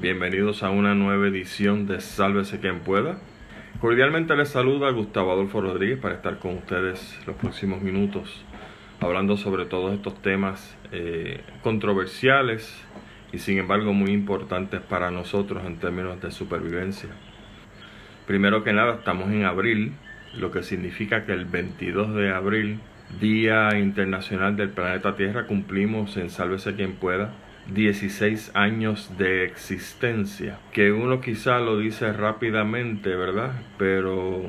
Bienvenidos a una nueva edición de Sálvese quien pueda. Cordialmente les saluda Gustavo Adolfo Rodríguez para estar con ustedes los próximos minutos hablando sobre todos estos temas eh, controversiales y sin embargo muy importantes para nosotros en términos de supervivencia. Primero que nada estamos en abril, lo que significa que el 22 de abril, Día Internacional del Planeta Tierra, cumplimos en Sálvese quien pueda 16 años de existencia, que uno quizá lo dice rápidamente, ¿verdad? Pero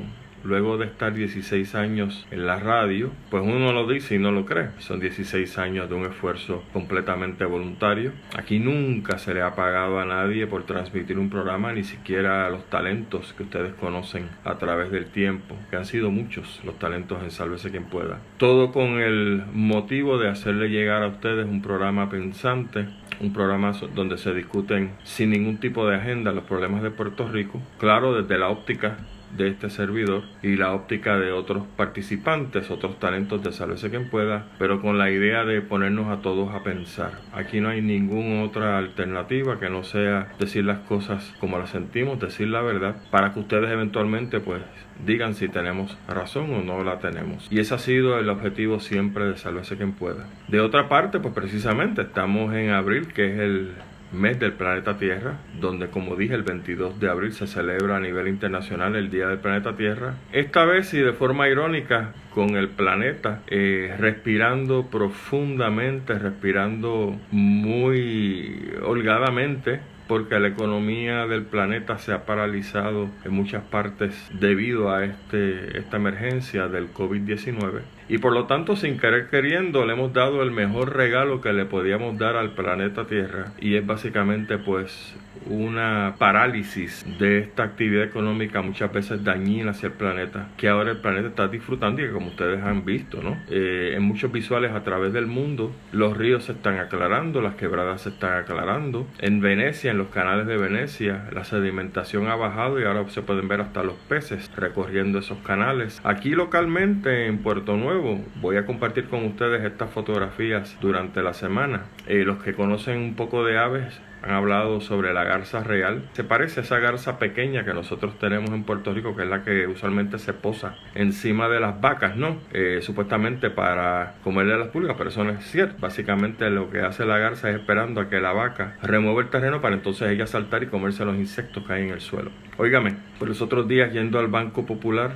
luego de estar 16 años en la radio, pues uno lo dice y no lo cree. Son 16 años de un esfuerzo completamente voluntario. Aquí nunca se le ha pagado a nadie por transmitir un programa, ni siquiera a los talentos que ustedes conocen a través del tiempo, que han sido muchos los talentos en Sálvese quien pueda. Todo con el motivo de hacerle llegar a ustedes un programa pensante un programa donde se discuten sin ningún tipo de agenda los problemas de Puerto Rico, claro, desde la óptica de este servidor y la óptica de otros participantes, otros talentos de Sálvese quien pueda, pero con la idea de ponernos a todos a pensar. Aquí no hay ninguna otra alternativa que no sea decir las cosas como las sentimos, decir la verdad, para que ustedes eventualmente pues digan si tenemos razón o no la tenemos. Y ese ha sido el objetivo siempre de Sálvese quien pueda. De otra parte, pues precisamente estamos en abril, que es el mes del planeta Tierra, donde como dije el 22 de abril se celebra a nivel internacional el Día del Planeta Tierra. Esta vez y de forma irónica con el planeta eh, respirando profundamente, respirando muy holgadamente porque la economía del planeta se ha paralizado en muchas partes debido a este, esta emergencia del COVID-19 y por lo tanto sin querer queriendo le hemos dado el mejor regalo que le podíamos dar al planeta Tierra y es básicamente pues una parálisis de esta actividad económica muchas veces dañina hacia el planeta, que ahora el planeta está disfrutando y que como ustedes han visto, ¿no? Eh, en muchos visuales a través del mundo, los ríos se están aclarando, las quebradas se están aclarando. En Venecia, en los canales de Venecia, la sedimentación ha bajado y ahora se pueden ver hasta los peces recorriendo esos canales. Aquí localmente en Puerto Nuevo, voy a compartir con ustedes estas fotografías durante la semana. Eh, los que conocen un poco de aves han hablado sobre la garza real. Se parece a esa garza pequeña que nosotros tenemos en Puerto Rico, que es la que usualmente se posa encima de las vacas, ¿no? Eh, supuestamente para comerle a las pulgas, pero eso no es cierto. Básicamente lo que hace la garza es esperando a que la vaca remueva el terreno para entonces ella saltar y comerse los insectos que hay en el suelo. Óigame, por los otros días yendo al Banco Popular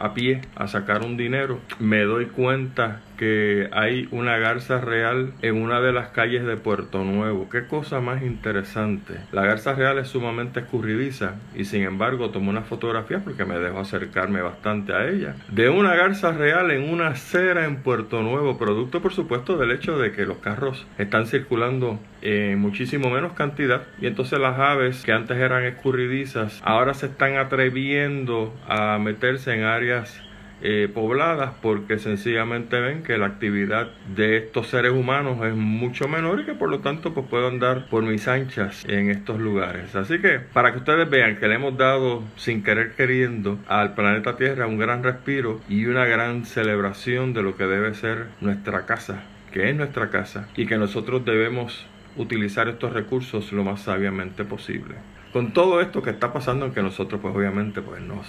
a pie a sacar un dinero, me doy cuenta que hay una garza real en una de las calles de Puerto Nuevo. Qué cosa más interesante. La garza real es sumamente escurridiza y sin embargo tomé una fotografía porque me dejó acercarme bastante a ella. De una garza real en una acera en Puerto Nuevo, producto por supuesto del hecho de que los carros están circulando en muchísimo menos cantidad y entonces las aves que antes eran escurridizas ahora se están atreviendo a meterse en áreas eh, pobladas porque sencillamente ven que la actividad de estos seres humanos es mucho menor y que por lo tanto pues puedo andar por mis anchas en estos lugares. Así que para que ustedes vean que le hemos dado sin querer queriendo al planeta Tierra un gran respiro y una gran celebración de lo que debe ser nuestra casa, que es nuestra casa y que nosotros debemos utilizar estos recursos lo más sabiamente posible. Con todo esto que está pasando, que nosotros pues obviamente pues nos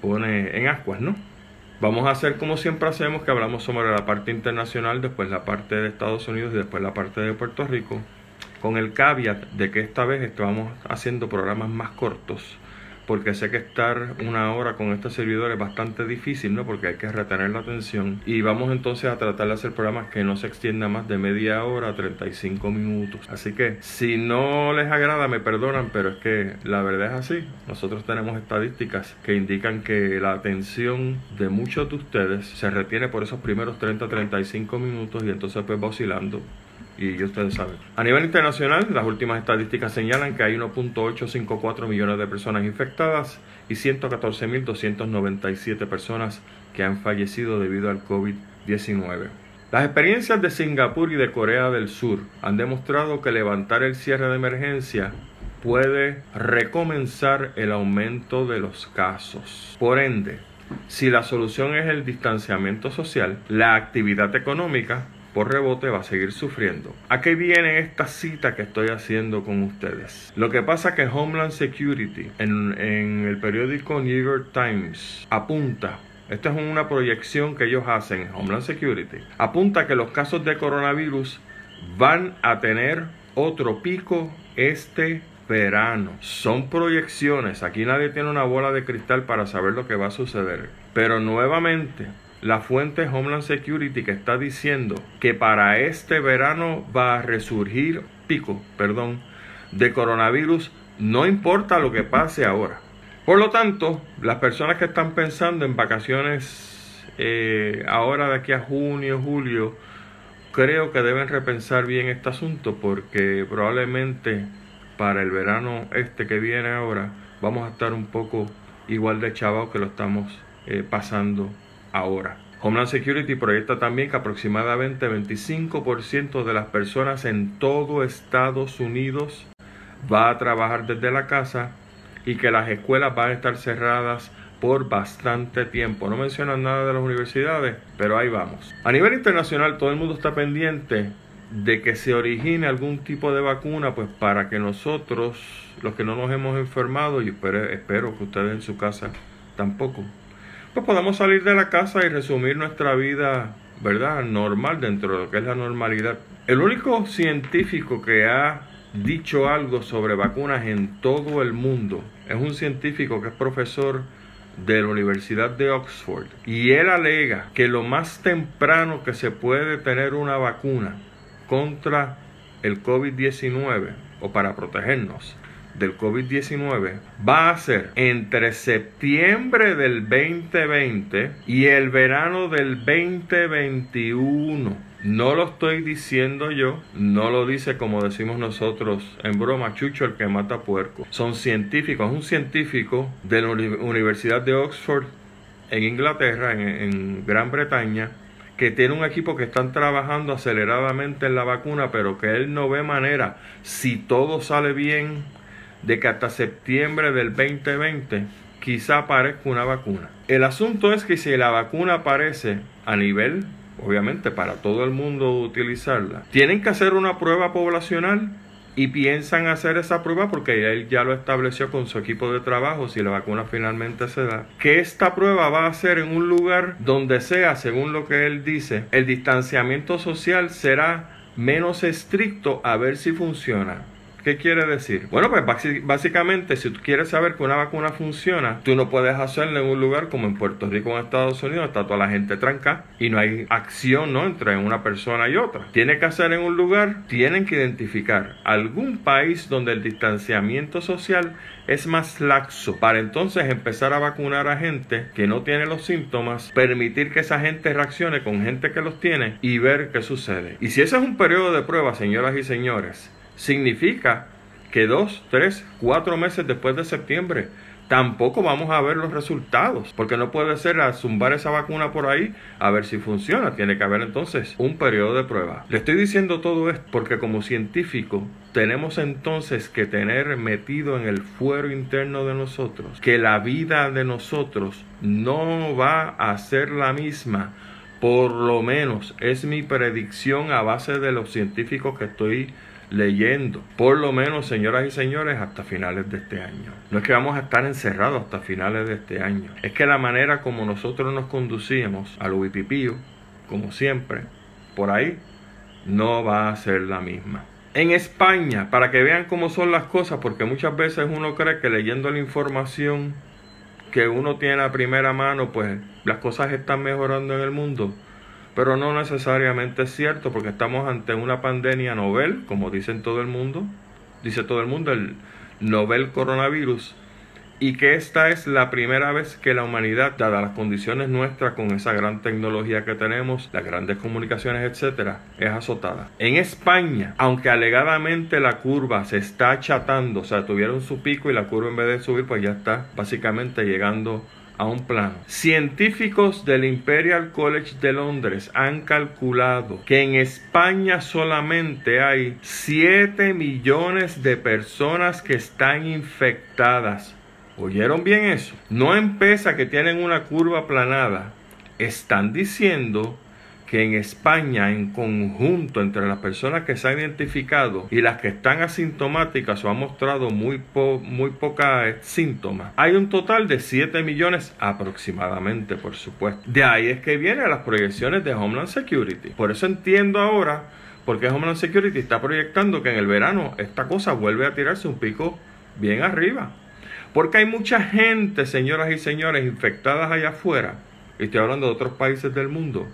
pone en ascuas, ¿no? Vamos a hacer como siempre hacemos, que hablamos sobre la parte internacional, después la parte de Estados Unidos y después la parte de Puerto Rico, con el caveat de que esta vez estamos haciendo programas más cortos porque sé que estar una hora con este servidor es bastante difícil, ¿no? Porque hay que retener la atención. Y vamos entonces a tratar de hacer programas que no se extiendan más de media hora, 35 minutos. Así que si no les agrada, me perdonan, pero es que la verdad es así. Nosotros tenemos estadísticas que indican que la atención de muchos de ustedes se retiene por esos primeros 30-35 minutos y entonces pues va oscilando y ustedes saben. A nivel internacional, las últimas estadísticas señalan que hay 1.854 millones de personas infectadas y 114.297 personas que han fallecido debido al COVID-19. Las experiencias de Singapur y de Corea del Sur han demostrado que levantar el cierre de emergencia puede recomenzar el aumento de los casos. Por ende, si la solución es el distanciamiento social, la actividad económica por rebote va a seguir sufriendo. ¿A qué viene esta cita que estoy haciendo con ustedes? Lo que pasa que Homeland Security en, en el periódico New York Times apunta esta es una proyección que ellos hacen, Homeland Security. Apunta que los casos de coronavirus van a tener otro pico este verano. Son proyecciones. Aquí nadie tiene una bola de cristal para saber lo que va a suceder. Pero nuevamente, la fuente Homeland Security que está diciendo que para este verano va a resurgir pico, perdón, de coronavirus, no importa lo que pase ahora. Por lo tanto, las personas que están pensando en vacaciones eh, ahora de aquí a junio, julio, creo que deben repensar bien este asunto porque probablemente para el verano este que viene ahora vamos a estar un poco igual de chavados que lo estamos eh, pasando ahora. Homeland Security proyecta también que aproximadamente 25% de las personas en todo Estados Unidos va a trabajar desde la casa y que las escuelas van a estar cerradas por bastante tiempo. No mencionan nada de las universidades, pero ahí vamos. A nivel internacional todo el mundo está pendiente de que se origine algún tipo de vacuna, pues para que nosotros, los que no nos hemos enfermado, y espero, espero que ustedes en su casa tampoco, pues podamos salir de la casa y resumir nuestra vida, ¿verdad? Normal dentro de lo que es la normalidad. El único científico que ha dicho algo sobre vacunas en todo el mundo. Es un científico que es profesor de la Universidad de Oxford y él alega que lo más temprano que se puede tener una vacuna contra el COVID-19 o para protegernos del COVID-19 va a ser entre septiembre del 2020 y el verano del 2021 no lo estoy diciendo yo, no lo dice como decimos nosotros en broma, Chucho el que mata puerco. Son científicos, es un científico de la Universidad de Oxford en Inglaterra, en, Gran Bretaña, que tiene un equipo que están trabajando aceleradamente en la vacuna, pero que él no ve manera, si todo sale bien, de que hasta septiembre del 2020 quizá aparezca una vacuna. El asunto es que si la vacuna aparece a nivel obviamente para todo el mundo utilizarla, tienen que hacer una prueba poblacional y piensan hacer esa prueba porque él ya lo estableció con su equipo de trabajo si la vacuna finalmente se da, que esta prueba va a ser en un lugar donde sea, según lo que él dice, el distanciamiento social será menos estricto a ver si funciona. ¿Qué quiere decir? Bueno, pues básicamente si tú quieres saber que una vacuna funciona, tú no puedes hacerla en un lugar como en Puerto Rico o en Estados Unidos, está toda la gente tranca y no hay acción ¿no? entre una persona y otra. Tiene que hacer en un lugar, tienen que identificar algún país donde el distanciamiento social es más laxo para entonces empezar a vacunar a gente que no tiene los síntomas, permitir que esa gente reaccione con gente que los tiene y ver qué sucede. Y si ese es un periodo de prueba, señoras y señores, significa que dos, tres, cuatro meses después de septiembre tampoco vamos a ver los resultados, porque no puede ser a zumbar esa vacuna por ahí a ver si funciona, tiene que haber entonces un periodo de prueba. Le estoy diciendo todo esto porque como científico tenemos entonces que tener metido en el fuero interno de nosotros que la vida de nosotros no va a ser la misma por lo menos es mi predicción a base de los científicos que estoy leyendo, por lo menos, señoras y señores, hasta finales de este año. No es que vamos a estar encerrados hasta finales de este año, es que la manera como nosotros nos conducíamos al Wipipío, como siempre, por ahí, no va a ser la misma. En España, para que vean cómo son las cosas, porque muchas veces uno cree que leyendo la información que uno tiene a primera mano, pues las cosas están mejorando en el mundo pero no necesariamente es cierto porque estamos ante una pandemia novel, como dicen todo el mundo, dice todo el mundo, el novel coronavirus, y que esta es la primera vez que la humanidad, dadas las condiciones nuestras con esa gran tecnología que tenemos, las grandes comunicaciones, etcétera, es azotada. En España, aunque alegadamente la curva se está achatando, o sea, tuvieron su pico y la curva en vez de subir, pues ya está básicamente llegando a un plano. Científicos del Imperial College de Londres han calculado que en España solamente hay 7 millones de personas que están infectadas. ¿Oyeron bien eso? No empieza que tienen una curva planada. Están diciendo que en España, en conjunto, entre las personas que se han identificado y las que están asintomáticas o han mostrado muy, muy pocos síntomas, hay un total de 7 millones aproximadamente, por supuesto. De ahí es que vienen las proyecciones de Homeland Security. Por eso entiendo ahora por qué Homeland Security está proyectando que en el verano esta cosa vuelve a tirarse un pico bien arriba. Porque hay mucha gente, señoras y señores, infectadas allá afuera, y estoy hablando de otros países del mundo,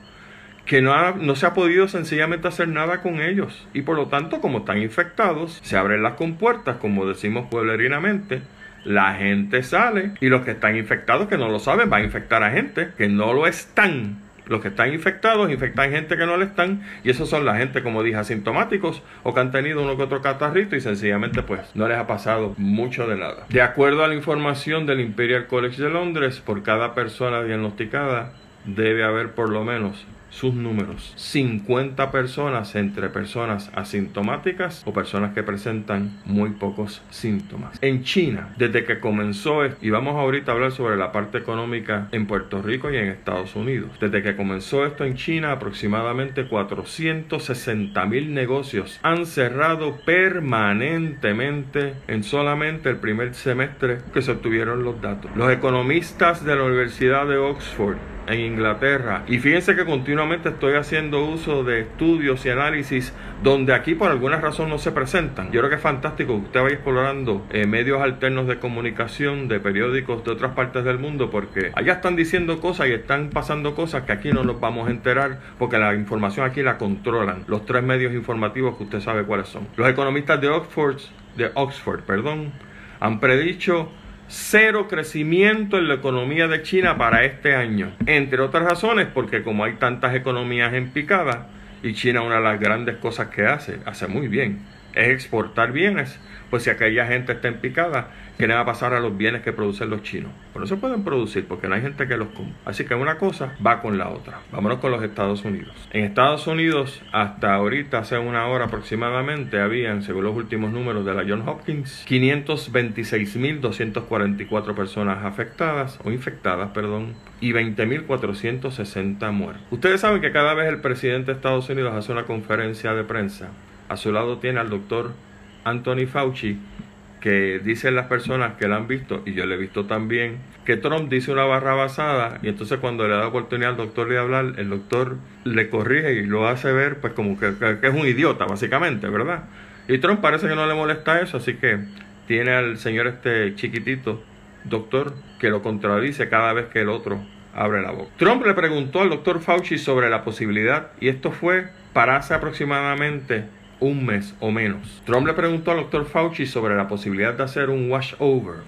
que no, no, se ha podido sencillamente hacer nada con ellos. Y por lo tanto, como están infectados, se abren las compuertas, como decimos pueblerinamente, la gente sale y los que están infectados, que no lo saben, van a infectar a gente que no lo están. Los que están infectados infectan gente que no lo están y esos son la gente, como dije, asintomáticos o que han tenido uno que otro catarrito y sencillamente pues no les ha pasado mucho de nada. De acuerdo a la información del Imperial College de Londres, por cada persona diagnosticada debe haber por lo menos sus números. 50 personas entre personas asintomáticas o personas que presentan muy pocos síntomas. En China, desde que comenzó, y vamos ahorita a hablar sobre la parte económica en Puerto Rico y en Estados Unidos. Desde que comenzó esto en China, aproximadamente 460 mil negocios han cerrado permanentemente en solamente el primer semestre que se obtuvieron los datos. Los economistas de la Universidad de Oxford en Inglaterra. Y fíjense que continuamente estoy haciendo uso de estudios y análisis donde aquí por alguna razón no se presentan. Yo creo que es fantástico que usted vaya explorando eh, medios alternos de comunicación, de periódicos de otras partes del mundo, porque allá están diciendo cosas y están pasando cosas que aquí no nos vamos a enterar porque la información aquí la controlan los tres medios informativos que usted sabe cuáles son. Los economistas de Oxford, de Oxford, perdón, han predicho cero crecimiento en la economía de China para este año. Entre otras razones, porque como hay tantas economías en picada, y China una de las grandes cosas que hace, hace muy bien, es exportar bienes. Pues si aquella gente está en picada, ¿qué le va a pasar a los bienes que producen los chinos? Pues no se pueden producir porque no hay gente que los compra. Así que una cosa va con la otra. Vámonos con los Estados Unidos. En Estados Unidos, hasta ahorita, hace una hora aproximadamente, habían, según los últimos números de la John Hopkins, 526.244 personas afectadas o infectadas, perdón, y 20.460 muertos. Ustedes saben que cada vez el presidente de Estados Unidos hace una conferencia de prensa a su lado tiene al doctor Anthony Fauci, que dicen las personas que lo han visto, y yo le he visto también, que Trump dice una barra basada, y entonces cuando le da oportunidad al doctor de hablar, el doctor le corrige y lo hace ver, pues como que, que es un idiota, básicamente, ¿verdad? Y Trump parece que no le molesta eso, así que tiene al señor este chiquitito, doctor, que lo contradice cada vez que el otro abre la boca. Trump le preguntó al doctor Fauci sobre la posibilidad, y esto fue para hace aproximadamente un mes o menos. Trump le preguntó al doctor Fauci sobre la posibilidad de hacer un washover.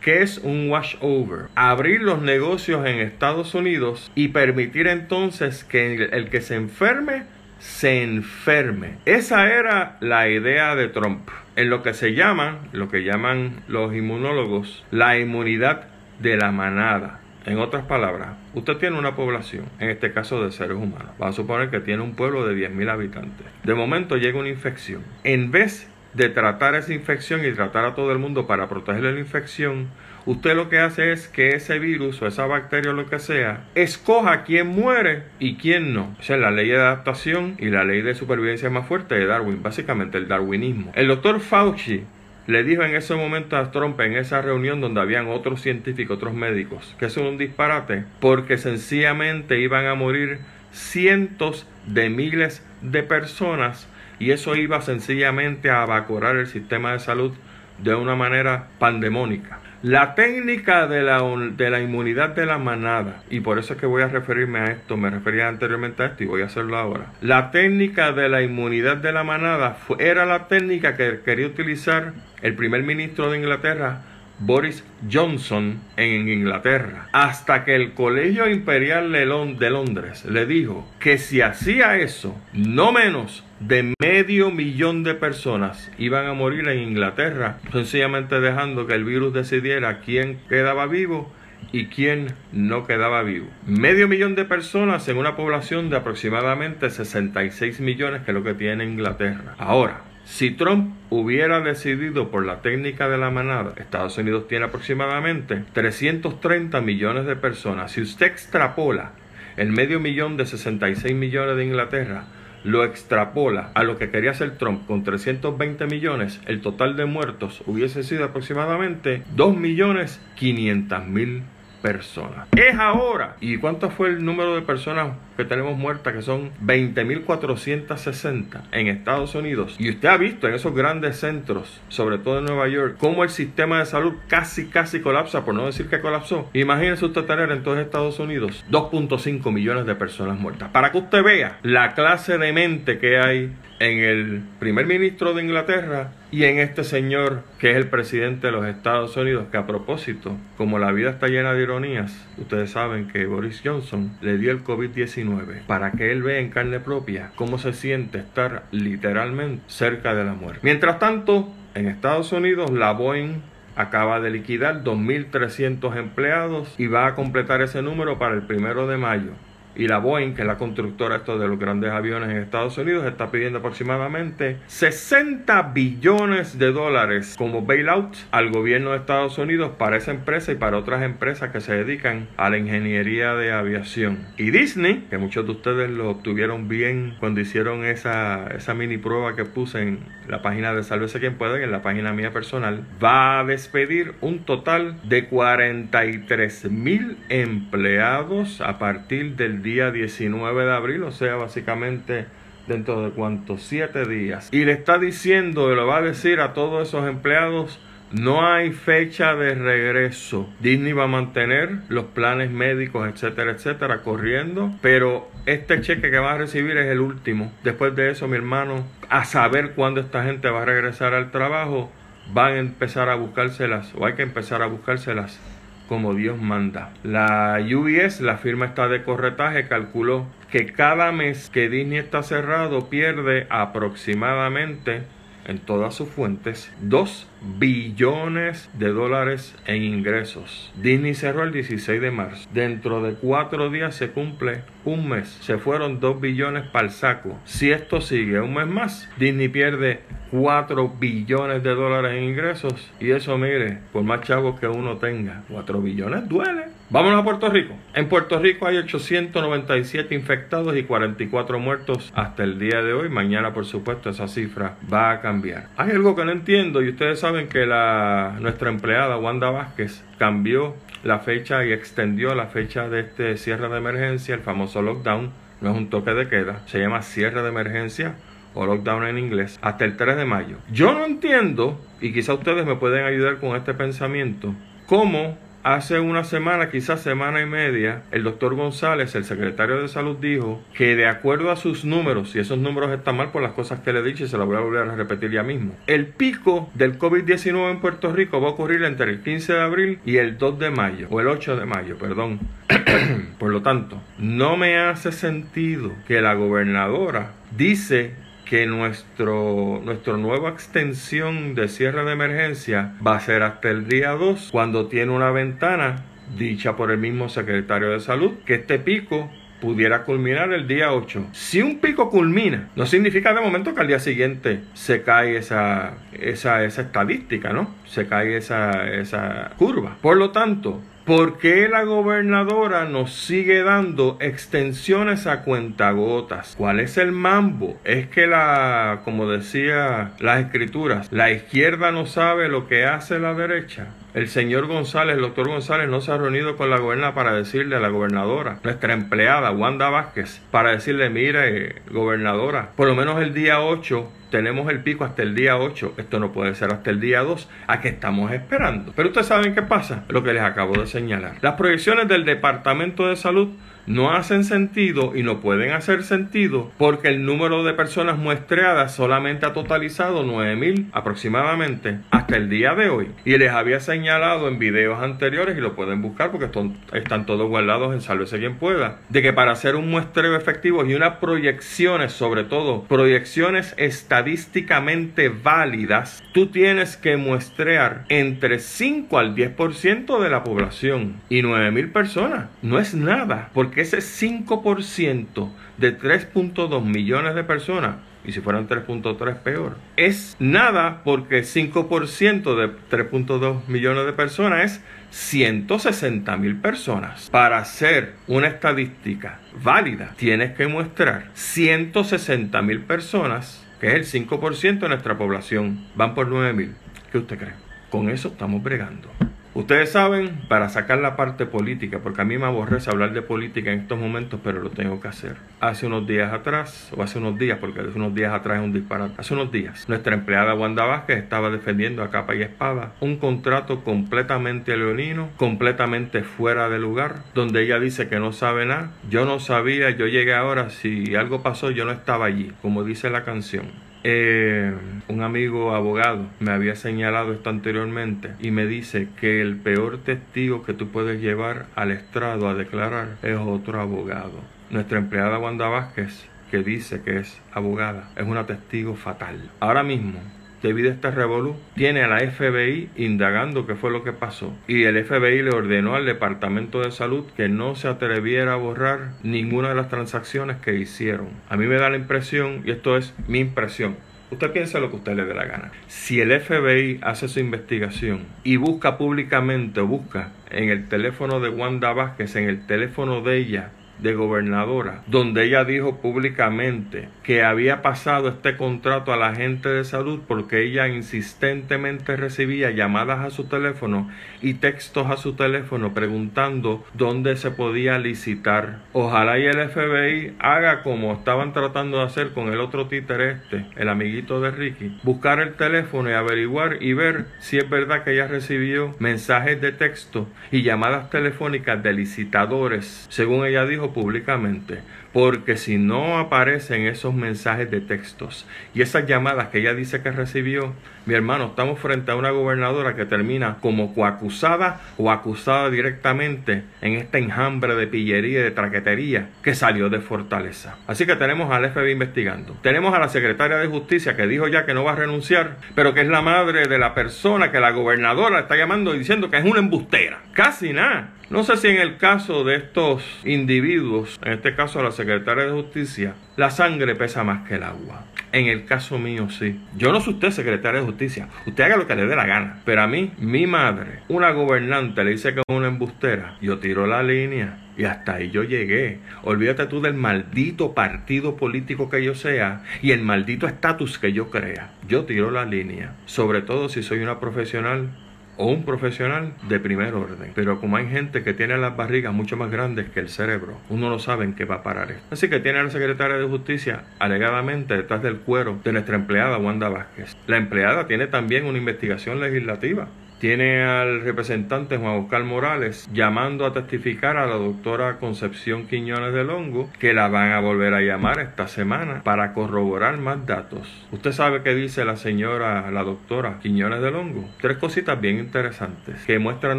¿Qué es un washover? Abrir los negocios en Estados Unidos y permitir entonces que el, que se enferme se enferme. Esa era la idea de Trump. En lo que se llama, lo que llaman los inmunólogos, la inmunidad de la manada. En otras palabras, usted tiene una población, en este caso de seres humanos. Vamos a suponer que tiene un pueblo de 10.000 habitantes. De momento llega una infección. En vez de tratar esa infección y tratar a todo el mundo para protegerle la infección, usted lo que hace es que ese virus o esa bacteria o lo que sea, escoja quién muere y quién no. O sea, la ley de adaptación y la ley de supervivencia más fuerte de Darwin, básicamente el darwinismo. El doctor Fauci le dijo en ese momento a Trump en esa reunión donde habían otros científicos, otros médicos, que eso es un disparate, porque sencillamente iban a morir cientos de miles de personas y eso iba sencillamente a evacuar el sistema de salud de una manera pandemónica. La técnica de la, de la inmunidad de la manada, y por eso es que voy a referirme a esto, me refería anteriormente a esto y voy a hacerlo ahora. La técnica de la inmunidad de la manada era la técnica que quería utilizar el primer ministro de Inglaterra, Boris Johnson en Inglaterra, hasta que el Colegio Imperial de Londres le dijo que si hacía eso, no menos de medio millón de personas iban a morir en Inglaterra, sencillamente dejando que el virus decidiera quién quedaba vivo y quién no quedaba vivo. Medio millón de personas en una población de aproximadamente 66 millones que es lo que tiene Inglaterra. Ahora, si Trump hubiera decidido por la técnica de la manada, Estados Unidos tiene aproximadamente 330 millones de personas. Si usted extrapola el medio millón de 66 millones de Inglaterra, lo extrapola a lo que quería hacer Trump con 320 millones, el total de muertos hubiese sido aproximadamente 2 millones 500 mil personas. Es ahora. ¿Y cuánto fue el número de personas que tenemos muertas? Que son 20.460 en Estados Unidos. Y usted ha visto en esos grandes centros, sobre todo en Nueva York, cómo el sistema de salud casi, casi colapsa, por no decir que colapsó. Imagínese usted tener en todos Estados Unidos 2.5 millones de personas muertas. Para que usted vea la clase de mente que hay en el primer ministro de Inglaterra y en este señor que es el presidente de los Estados Unidos, que a propósito, como la vida está llena de ironías, ustedes saben que Boris Johnson le dio el COVID-19 para que él vea en carne propia cómo se siente estar literalmente cerca de la muerte. Mientras tanto, en Estados Unidos, la Boeing acaba de liquidar 2.300 empleados y va a completar ese número para el primero de mayo y la Boeing, que es la constructora esto de los grandes aviones en Estados Unidos, está pidiendo aproximadamente 60 billones de dólares como bailout al gobierno de Estados Unidos para esa empresa y para otras empresas que se dedican a la ingeniería de aviación. Y Disney, que muchos de ustedes lo obtuvieron bien cuando hicieron esa, esa mini prueba que puse en la página de Sálvese quien puede, en la página mía personal, va a despedir un total de 43 mil empleados a partir del día 19 de abril, o sea, básicamente dentro de cuántos, siete días. Y le está diciendo, le va a decir a todos esos empleados, no hay fecha de regreso. Disney va a mantener los planes médicos, etcétera, etcétera, corriendo. Pero este cheque que va a recibir es el último. Después de eso, mi hermano, a saber cuándo esta gente va a regresar al trabajo, van a empezar a buscárselas, o hay que empezar a buscárselas como Dios manda. La UBS, la firma está de corretaje, calculó que cada mes que Disney está cerrado pierde aproximadamente en todas sus fuentes 2 billones de dólares en ingresos. Disney cerró el 16 de marzo. Dentro de cuatro días se cumple un mes. Se fueron 2 billones para el saco. Si esto sigue un mes más, Disney pierde 4 billones de dólares en ingresos. Y eso, mire, por más chavos que uno tenga, 4 billones duele. Vámonos a Puerto Rico. En Puerto Rico hay 897 infectados y 44 muertos hasta el día de hoy. Mañana, por supuesto, esa cifra va a cambiar. Hay algo que no entiendo y ustedes saben que la, nuestra empleada Wanda Vázquez cambió la fecha y extendió la fecha de este cierre de emergencia, el famoso lockdown. No es un toque de queda, se llama cierre de emergencia o lockdown en inglés, hasta el 3 de mayo. Yo no entiendo, y quizá ustedes me pueden ayudar con este pensamiento, cómo Hace una semana, quizás semana y media, el doctor González, el secretario de salud, dijo que de acuerdo a sus números, y esos números están mal por las cosas que le he dicho y se las voy a volver a repetir ya mismo, el pico del COVID-19 en Puerto Rico va a ocurrir entre el 15 de abril y el 2 de mayo, o el 8 de mayo, perdón. por lo tanto, no me hace sentido que la gobernadora dice que nuestro, nuestra nueva extensión de cierre de emergencia va a ser hasta el día 2, cuando tiene una ventana dicha por el mismo secretario de salud, que este pico pudiera culminar el día 8. Si un pico culmina, no significa de momento que al día siguiente se cae esa, esa, esa estadística, ¿no? Se cae esa, esa curva. Por lo tanto, ¿Por qué la gobernadora nos sigue dando extensiones a cuentagotas? ¿Cuál es el mambo? Es que la, como decía las escrituras, la izquierda no sabe lo que hace la derecha. El señor González, el doctor González, no se ha reunido con la gobernadora para decirle a la gobernadora, nuestra empleada, Wanda Vázquez, para decirle, mire, gobernadora, por lo menos el día 8 tenemos el pico hasta el día 8, esto no puede ser hasta el día 2, ¿a qué estamos esperando? Pero ustedes saben qué pasa, lo que les acabo de señalar. Las proyecciones del Departamento de Salud no hacen sentido y no pueden hacer sentido porque el número de personas muestreadas solamente ha totalizado 9.000 aproximadamente hasta el día de hoy. Y les había señalado en videos anteriores, y lo pueden buscar porque están todos guardados en Sálvese quien pueda, de que para hacer un muestreo efectivo y unas proyecciones, sobre todo proyecciones estadísticamente válidas, tú tienes que muestrear entre 5 al 10% de la población y 9.000 personas. No es nada, porque que ese 5% de 3.2 millones de personas Y si fueran 3.3, peor. Es nada porque 5% de 3.2 millones de personas es 160 mil personas. Para hacer una estadística válida, tienes que mostrar 160 mil personas, que es el 5% de nuestra población. Van por 9 mil. ¿Qué usted cree? Con eso estamos bregando. Ustedes saben, para sacar la parte política, porque a mí me aborrece hablar de política en estos momentos, pero lo tengo que hacer. Hace unos días atrás, o hace unos días, porque hace unos días atrás es un disparate, hace unos días, nuestra empleada Wanda Vázquez estaba defendiendo a capa y espada un contrato completamente leonino, completamente fuera de lugar, donde ella dice que no sabe nada. Yo no sabía, yo llegué ahora, si algo pasó, yo no estaba allí, como dice la canción. Eh, un amigo abogado me había señalado esto anteriormente y me dice que el peor testigo que tú puedes llevar al estrado a declarar es otro abogado. Nuestra empleada Wanda Vázquez, que dice que es abogada, es una testigo fatal. Ahora mismo debido a este revolú, tiene a la FBI indagando qué fue lo que pasó. Y el FBI le ordenó al Departamento de Salud que no se atreviera a borrar ninguna de las transacciones que hicieron. A mí me da la impresión, y esto es mi impresión, Usted piensa lo que usted le dé la gana. Si el FBI hace su investigación y busca públicamente busca en el teléfono de Wanda Vázquez, en el teléfono de ella, de gobernadora, donde ella dijo públicamente que había pasado este contrato a la gente de salud porque ella insistentemente recibía llamadas a su teléfono y textos a su teléfono preguntando dónde se podía licitar. Ojalá y el FBI haga como estaban tratando de hacer con el otro títere este, el amiguito de Ricky, buscar el teléfono y averiguar y ver si es verdad que ella recibió mensajes de texto y llamadas telefónicas de licitadores, según ella dijo públicamente, porque si no aparecen esos mensajes de textos y esas llamadas que ella dice que recibió, mi hermano, estamos frente a una gobernadora que termina como coacusada o acusada directamente en este enjambre de pillería y de traquetería que salió de Fortaleza. Así que tenemos al FBI investigando. Tenemos a la secretaria de Justicia que dijo ya que no va a renunciar, pero que es la madre de la persona que la gobernadora está llamando y diciendo que es una embustera. Casi nada. No sé si en el caso de estos individuos, en este caso la secretaria de Justicia, la sangre pesa más que el agua. En el caso mío sí. Yo no soy usted secretaria de Justicia. Usted haga lo que le dé la gana. Pero a mí, mi madre, una gobernante, le dice que es una embustera. Yo tiro la línea. Y hasta ahí yo llegué. Olvídate tú del maldito partido político que yo sea y el maldito estatus que yo crea. Yo tiro la línea. Sobre todo si soy una profesional o un profesional de primer orden. Pero como hay gente que tiene las barrigas mucho más grandes que el cerebro, uno no sabe en qué va a parar esto. Así que tiene a la secretaria de Justicia alegadamente detrás del cuero de nuestra empleada Wanda Vázquez. La empleada tiene también una investigación legislativa tiene al representante Juan Oscar Morales llamando a testificar a la doctora Concepción Quiñones de Longo, que la van a volver a llamar esta semana para corroborar más datos. Usted sabe qué dice la señora, la doctora Quiñones de Longo. Tres cositas bien interesantes que muestran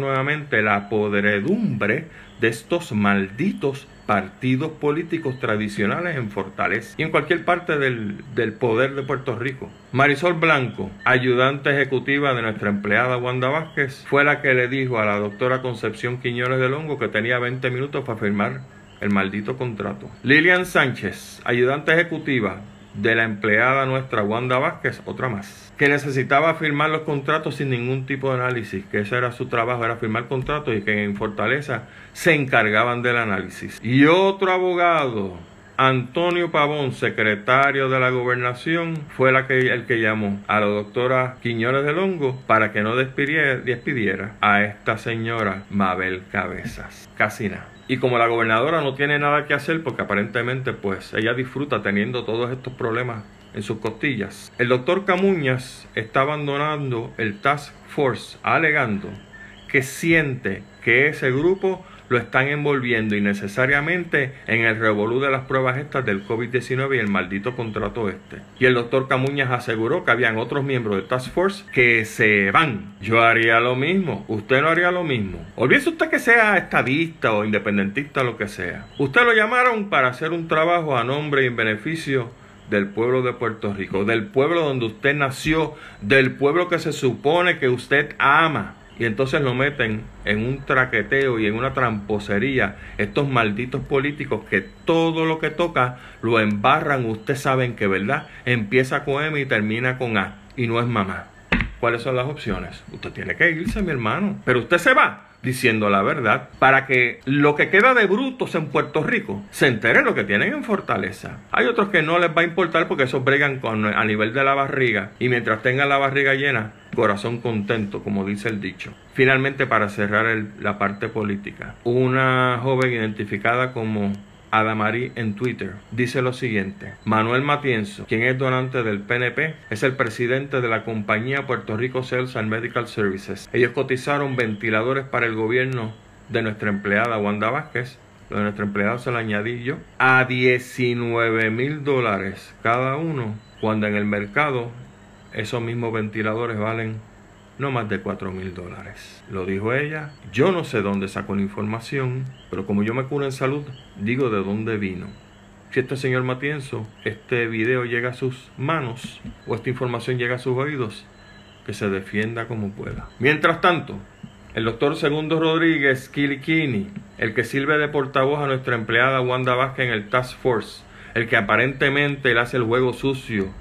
nuevamente la podredumbre de estos malditos partidos políticos tradicionales en Fortaleza y en cualquier parte del, del, poder de Puerto Rico. Marisol Blanco, ayudante ejecutiva de nuestra empleada Wanda Vázquez, fue la que le dijo a la doctora Concepción Quiñones de Longo que tenía 20 minutos para firmar el maldito contrato. Lilian Sánchez, ayudante ejecutiva de la empleada nuestra Wanda Vázquez, otra más, que necesitaba firmar los contratos sin ningún tipo de análisis, que ese era su trabajo, era firmar contratos y que en Fortaleza se encargaban del análisis. Y otro abogado, Antonio Pavón, secretario de la gobernación, fue la que, el que llamó a la doctora Quiñones de Longo para que no despidiera, despidiera a esta señora Mabel Cabezas. Casi nada. Y como la gobernadora no tiene nada que hacer porque aparentemente pues ella disfruta teniendo todos estos problemas en sus costillas, el doctor Camuñas está abandonando el Task Force alegando que siente que ese grupo lo están envolviendo innecesariamente en el revolú de las pruebas estas del COVID-19 y el maldito contrato este. Y el doctor Camuñas aseguró que habían otros miembros del Task Force que se van. Yo haría lo mismo. Usted no haría lo mismo. Olvídese usted que sea estadista o independentista lo que sea. Usted lo llamaron para hacer un trabajo a nombre y en beneficio del pueblo de Puerto Rico, del pueblo donde usted nació, del pueblo que se supone que usted ama y entonces lo meten en un traqueteo y en una tramposería estos malditos políticos que todo lo que toca lo embarran, ustedes saben que verdad, empieza con M y termina con A y no es mamá. ¿Cuáles son las opciones? Usted tiene que irse, mi hermano, pero usted se va diciendo la verdad, para que lo que queda de brutos en Puerto Rico se entere lo que tienen en Fortaleza. Hay otros que no les va a importar porque esos bregan con, a nivel de la barriga y mientras tengan la barriga llena, corazón contento, como dice el dicho. Finalmente, para cerrar la parte política, una joven identificada como Adamarí en Twitter dice lo siguiente: Manuel Matienzo, quien es donante del PNP, es el presidente de la compañía Puerto Rico Sales and Medical Services. Ellos cotizaron ventiladores para el gobierno de nuestra empleada Wanda Vázquez, lo de nuestro empleado se lo añadí yo, a 19 mil dólares cada uno, cuando en el mercado esos mismos ventiladores valen no más de 4 mil dólares. Lo dijo ella. Yo no sé dónde sacó la información, pero como yo me curo en salud, digo de dónde vino. Si este señor Matienzo, este video llega a sus manos o esta información llega a sus oídos, que se defienda como pueda. Mientras tanto, el doctor Segundo Rodríguez Kilikini, el que sirve de portavoz a nuestra empleada Wanda Vázquez en el Task Force, el que aparentemente le hace el juego sucio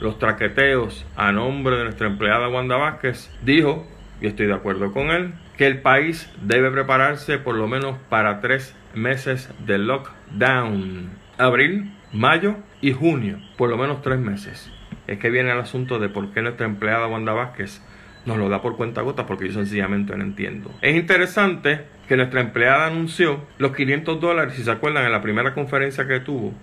los traqueteos a nombre de nuestra empleada Wanda Vázquez, dijo, y estoy de acuerdo con él, que el país debe prepararse por lo menos para tres meses de lockdown. Abril, mayo y junio, por lo menos tres meses. Es que viene el asunto de por qué nuestra empleada Wanda Vázquez nos lo da por cuenta gota porque yo sencillamente no entiendo. Es interesante que nuestra empleada anunció los 500 dólares, si se acuerdan, en la primera conferencia que tuvo,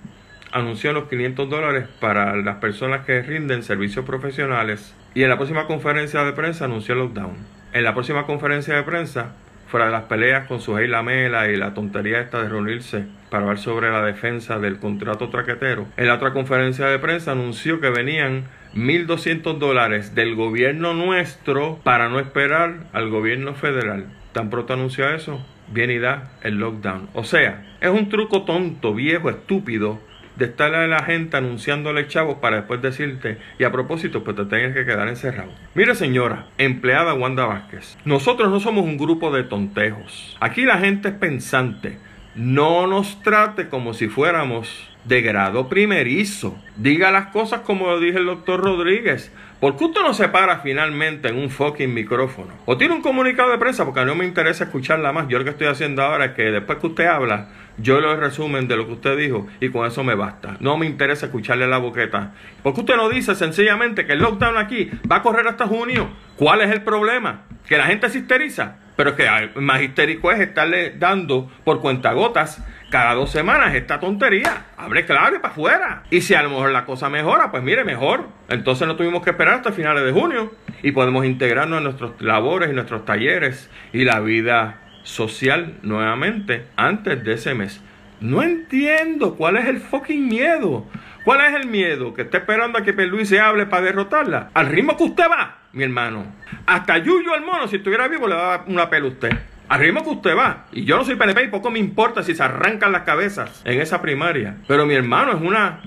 anunció los 500 dólares para las personas que rinden servicios profesionales y en la próxima conferencia de prensa anunció el lockdown. En la próxima conferencia de prensa, fuera de las peleas con su Lamela y la tontería esta de reunirse para hablar sobre la defensa del contrato traquetero, en la otra conferencia de prensa anunció que venían 1.200 dólares del gobierno nuestro para no esperar al gobierno federal. Tan pronto anunció eso, viene y da el lockdown. O sea, es un truco tonto, viejo, estúpido de estarle a la gente anunciándole chavos para después decirte, y a propósito, pues te tengas que quedar encerrado. Mire señora, empleada Wanda Vázquez, nosotros no somos un grupo de tontejos. Aquí la gente es pensante. No nos trate como si fuéramos de grado primerizo. Diga las cosas como lo dije el doctor Rodríguez. ¿Por qué usted no se para finalmente en un fucking micrófono? O tiene un comunicado de prensa porque no me interesa escucharla más. Yo lo que estoy haciendo ahora es que después que usted habla, yo lo resumen de lo que usted dijo y con eso me basta. No me interesa escucharle la boqueta. ¿Por qué usted no dice sencillamente que el lockdown aquí va a correr hasta junio? ¿Cuál es el problema? ¿Que la gente se histeriza? Pero es que más histérico es estarle dando por cuentagotas cada dos semanas esta tontería. Abre claro y para afuera. Y si a lo mejor la cosa mejora, pues mire, mejor. Entonces no tuvimos que esperar hasta finales de junio y podemos integrarnos en nuestros labores y nuestros talleres y la vida social nuevamente antes de ese mes. No entiendo cuál es el fucking miedo. ¿Cuál es el miedo? Que esté esperando a que Luis se hable para derrotarla. Al ritmo que usted va, mi hermano. Hasta Yuyo el mono, si estuviera vivo, le daba una pela a usted. Al ritmo que usted va. Y yo no soy PNP y poco me importa si se arrancan las cabezas en esa primaria. Pero mi hermano es una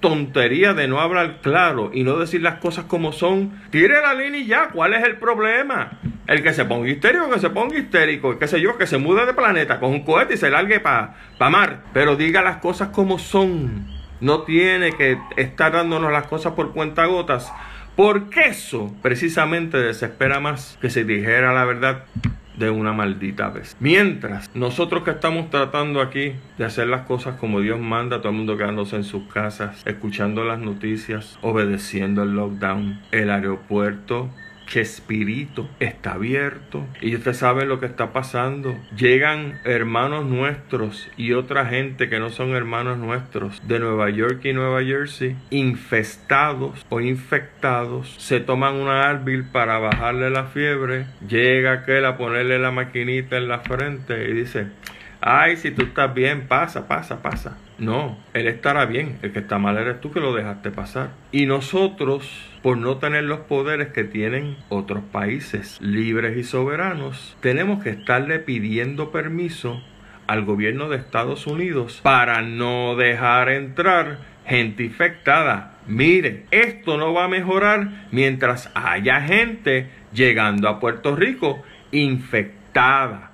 tontería de no hablar claro y no decir las cosas como son. Tire la línea y ya. ¿Cuál es el problema? El que se ponga histérico, que se ponga histérico. Qué sé yo, que se mude de planeta con un cohete y se largue para pa mar. Pero diga las cosas como son. No tiene que estar dándonos las cosas por cuentagotas. Porque eso precisamente desespera más que se dijera la verdad de una maldita vez. Mientras nosotros que estamos tratando aquí de hacer las cosas como Dios manda, todo el mundo quedándose en sus casas, escuchando las noticias, obedeciendo el lockdown, el aeropuerto espíritu está abierto y usted sabe lo que está pasando. Llegan hermanos nuestros y otra gente que no son hermanos nuestros de Nueva York y Nueva Jersey infestados o infectados. Se toman una Advil para bajarle la fiebre. Llega aquel a ponerle la maquinita en la frente y dice, ay, si tú estás bien, pasa, pasa, pasa. No, él estará bien, el que está mal eres tú que lo dejaste pasar. Y nosotros, por no tener los poderes que tienen otros países libres y soberanos, tenemos que estarle pidiendo permiso al gobierno de Estados Unidos para no dejar entrar gente infectada. Mire, esto no va a mejorar mientras haya gente llegando a Puerto Rico infectada.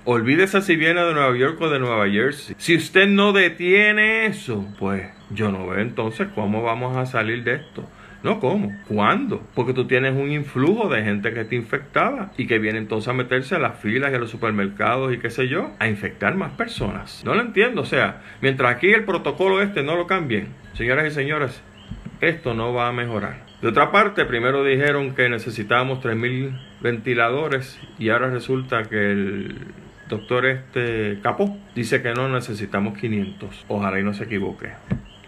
Olvídese si viene de Nueva York o de Nueva Jersey. Si usted no detiene eso, pues yo no veo entonces cómo vamos a salir de esto. No, ¿cómo? ¿Cuándo? Porque tú tienes un influjo de gente que está infectada y que viene entonces a meterse a las filas y a los supermercados y qué sé yo, a infectar más personas. No lo entiendo. O sea, mientras aquí el protocolo este no lo cambien, señoras y señores, esto no va a mejorar. De otra parte, primero dijeron que necesitábamos 3.000 ventiladores y ahora resulta que el doctor este Capó dice que no necesitamos 500. Ojalá y no se equivoque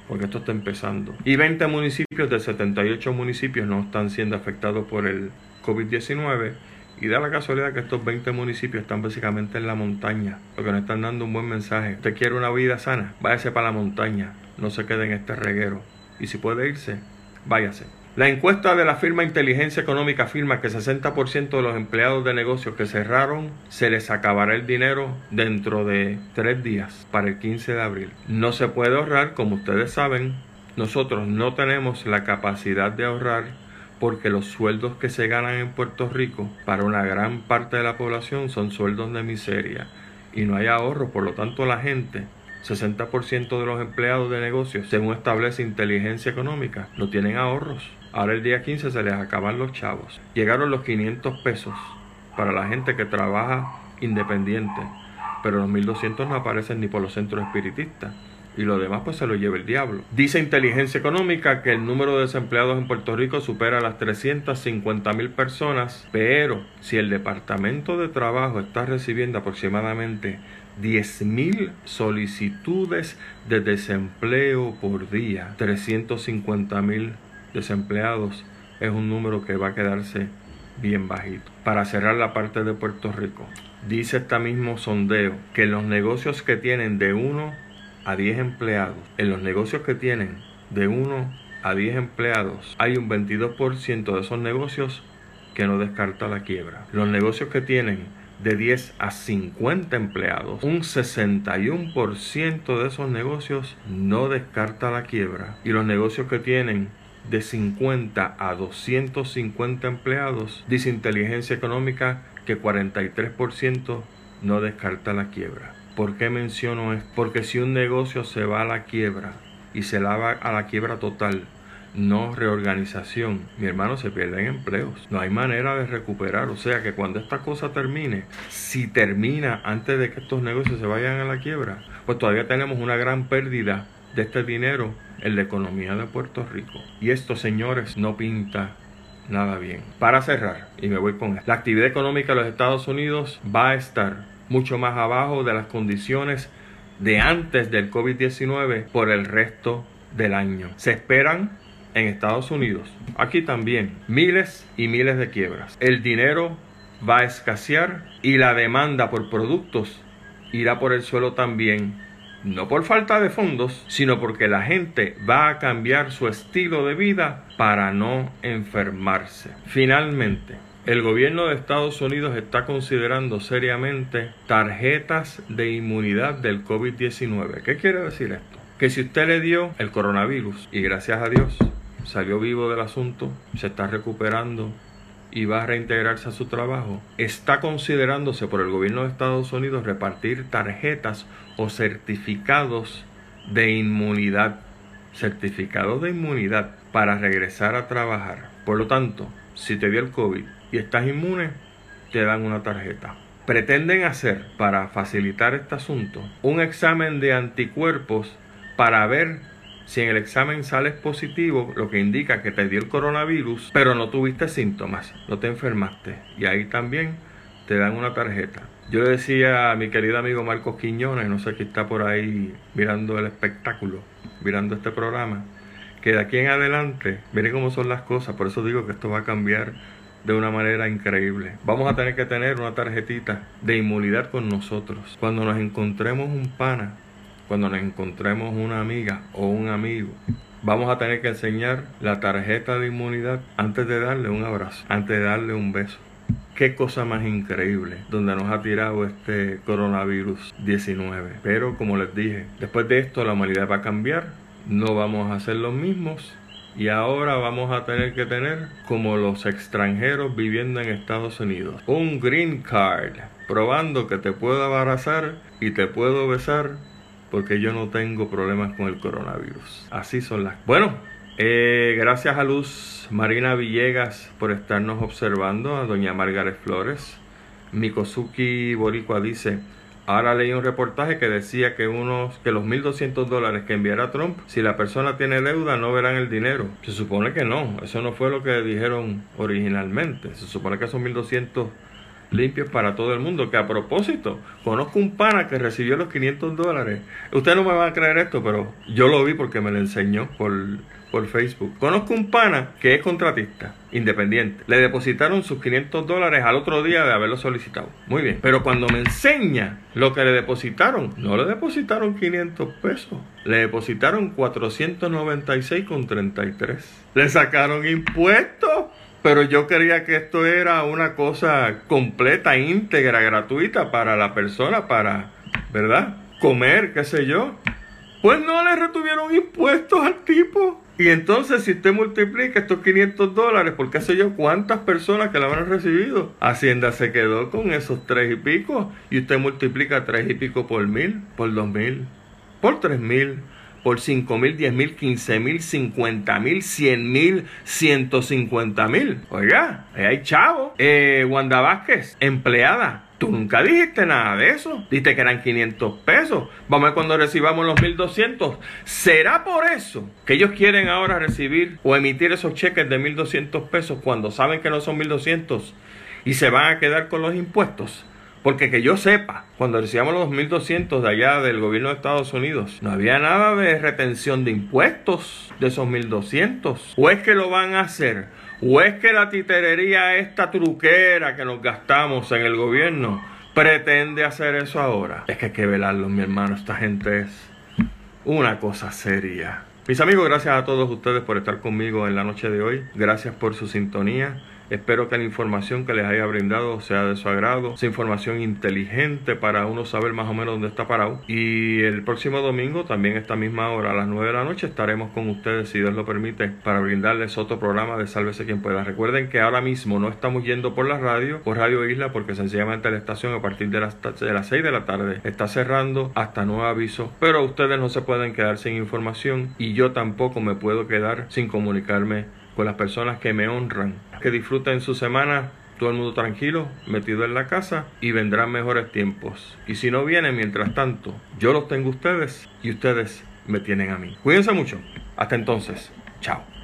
porque esto está empezando. Y 20 municipios de 78 municipios no están siendo afectados por el COVID-19. Y da la casualidad que estos 20 municipios están básicamente en la montaña, lo que nos están dando un buen mensaje. Usted quiere una vida sana, váyase para la montaña, no se quede en este reguero. Y si puede irse, váyase. La encuesta de la firma Inteligencia Económica afirma que 60% de los empleados de negocios que cerraron se les acabará el dinero dentro de tres días, para el 15 de abril. No se puede ahorrar, como ustedes saben, nosotros no tenemos la capacidad de ahorrar porque los sueldos que se ganan en Puerto Rico para una gran parte de la población son sueldos de miseria y no hay ahorro, por lo tanto la gente 60% de los empleados de negocios, según establece inteligencia económica, no tienen ahorros. Ahora el día 15 se les acaban los chavos. Llegaron los 500 pesos para la gente que trabaja independiente, pero los 1200 no aparecen ni por los centros espiritistas. Y lo demás pues se lo lleva el diablo. Dice inteligencia económica que el número de desempleados en Puerto Rico supera las 350 mil personas, pero si el Departamento de Trabajo está recibiendo aproximadamente 10.000 solicitudes de desempleo por día, 350.000 desempleados es un número que va a quedarse bien bajito. Para cerrar la parte de Puerto Rico, dice este mismo sondeo que los negocios que tienen de 1 a 10 empleados, en los negocios que tienen de 1 a 10 empleados, hay un 22% de esos negocios que no descarta la quiebra. Los negocios que tienen de 10 a 50 empleados, un 61% de esos negocios no descarta la quiebra. Y los negocios que tienen de 50 a 250 empleados, dice inteligencia económica que 43% no descarta la quiebra. ¿Por qué menciono esto? Porque si un negocio se va a la quiebra y se va a la quiebra total, no reorganización, mi hermano, se pierden empleos. No hay manera de recuperar. O sea que cuando esta cosa termine, si termina antes de que estos negocios se vayan a la quiebra, pues todavía tenemos una gran pérdida de este dinero en la economía de Puerto Rico. Y esto, señores, no pinta nada bien. Para cerrar, y me voy con la actividad económica de los Estados Unidos va a estar mucho más abajo de las condiciones de antes del COVID-19 por el resto del año. Se esperan en Estados Unidos, aquí también, miles y miles de quiebras. El dinero va a escasear y la demanda por productos irá por el suelo también no por falta de fondos, sino porque la gente va a cambiar su estilo de vida para no enfermarse. Finalmente, el gobierno de Estados Unidos está considerando seriamente tarjetas de inmunidad del COVID-19. ¿Qué quiere decir esto? Que si usted le dio el coronavirus y gracias a Dios salió vivo del asunto, se está recuperando, y va a reintegrarse a su trabajo, está considerándose por el gobierno de Estados Unidos repartir tarjetas o certificados de inmunidad, certificados de inmunidad para regresar a trabajar. Por lo tanto, si te dio el COVID y estás inmune, te dan una tarjeta. Pretenden hacer, para facilitar este asunto, un examen de anticuerpos para ver si en el examen sales positivo, lo que indica que te dio el coronavirus, pero no tuviste síntomas, no te enfermaste. Y ahí también te dan una tarjeta. Yo le decía a mi querido amigo Marcos Quiñones, no sé quién está por ahí mirando el espectáculo, mirando este programa, que de aquí en adelante, miren cómo son las cosas, por eso digo que esto va a cambiar de una manera increíble. Vamos a tener que tener una tarjetita de inmunidad con nosotros. Cuando nos encontremos un pana cuando nos encontremos una amiga o un amigo, vamos a tener que enseñar la tarjeta de inmunidad antes de darle un abrazo, antes de darle un beso. Qué cosa más increíble donde nos ha tirado este coronavirus 19. Pero como les dije, después de esto la humanidad va a cambiar, no vamos a ser los mismos Y ahora vamos a tener que tener, como los extranjeros viviendo en Estados Unidos, un green card, probando que te puedo abrazar y te puedo besar porque yo no tengo problemas con el coronavirus. Así son las... Bueno, eh, gracias a Luz Marina Villegas por estarnos observando, a doña Margaret Flores. Mikosuki Boricua dice, Ahora leí un reportaje que decía que unos que los 1.200 dólares que enviará Trump, si la persona tiene deuda, no verán el dinero. Se supone que no. Eso no fue lo que dijeron originalmente. Se supone que son 1.200 limpios para todo el mundo. Que a propósito, conozco un pana que recibió los 500 dólares. Usted no me va a creer esto, pero yo lo vi porque me lo enseñó por por Facebook. Conozco un pana que es contratista, independiente. Le depositaron sus 500 dólares al otro día de haberlo solicitado. Muy bien. Pero cuando me enseña lo que le depositaron, no le depositaron 500 pesos. Le depositaron 496,33. Le sacaron impuestos. Pero yo quería que esto era una cosa completa, íntegra, gratuita para la persona, para, ¿verdad? Comer, qué sé yo. Pues no le retuvieron impuestos al tipo. Y entonces si usted multiplica estos 500 dólares por qué sé yo cuántas personas que la habrán recibido, Hacienda se quedó con esos tres y pico y usted multiplica tres y pico por mil, por dos mil, por tres mil, por cinco mil, diez mil, quince mil, cincuenta mil, cien mil, ciento cincuenta mil. Oiga, ahí hay chavo. Eh, Wanda Vázquez, empleada Tú nunca dijiste nada de eso. Dijiste que eran 500 pesos. Vamos a ver cuando recibamos los 1200. ¿Será por eso que ellos quieren ahora recibir o emitir esos cheques de 1200 pesos cuando saben que no son 1200 y se van a quedar con los impuestos? Porque que yo sepa, cuando recibamos los 1200 de allá del gobierno de Estados Unidos, no había nada de retención de impuestos de esos 1200. ¿O es que lo van a hacer ¿O es que la titerería, esta truquera que nos gastamos en el gobierno, pretende hacer eso ahora? Es que hay que velarlo, mi hermano. Esta gente es una cosa seria. Mis amigos, gracias a todos ustedes por estar conmigo en la noche de hoy. Gracias por su sintonía. Espero que la información que les haya brindado sea de su agrado, sea información inteligente para uno saber más o menos dónde está parado. Y el próximo domingo, también esta misma hora, a las 9 de la noche, estaremos con ustedes, si Dios lo permite, para brindarles otro programa de Sálvese quien pueda. Recuerden que ahora mismo no estamos yendo por la radio, por Radio Isla, porque sencillamente la estación a partir de las, de las 6 de la tarde está cerrando hasta nuevo aviso. Pero ustedes no se pueden quedar sin información y yo tampoco me puedo quedar sin comunicarme con las personas que me honran. Que disfruten su semana, todo el mundo tranquilo, metido en la casa y vendrán mejores tiempos. Y si no vienen, mientras tanto, yo los tengo ustedes y ustedes me tienen a mí. Cuídense mucho. Hasta entonces. Chao.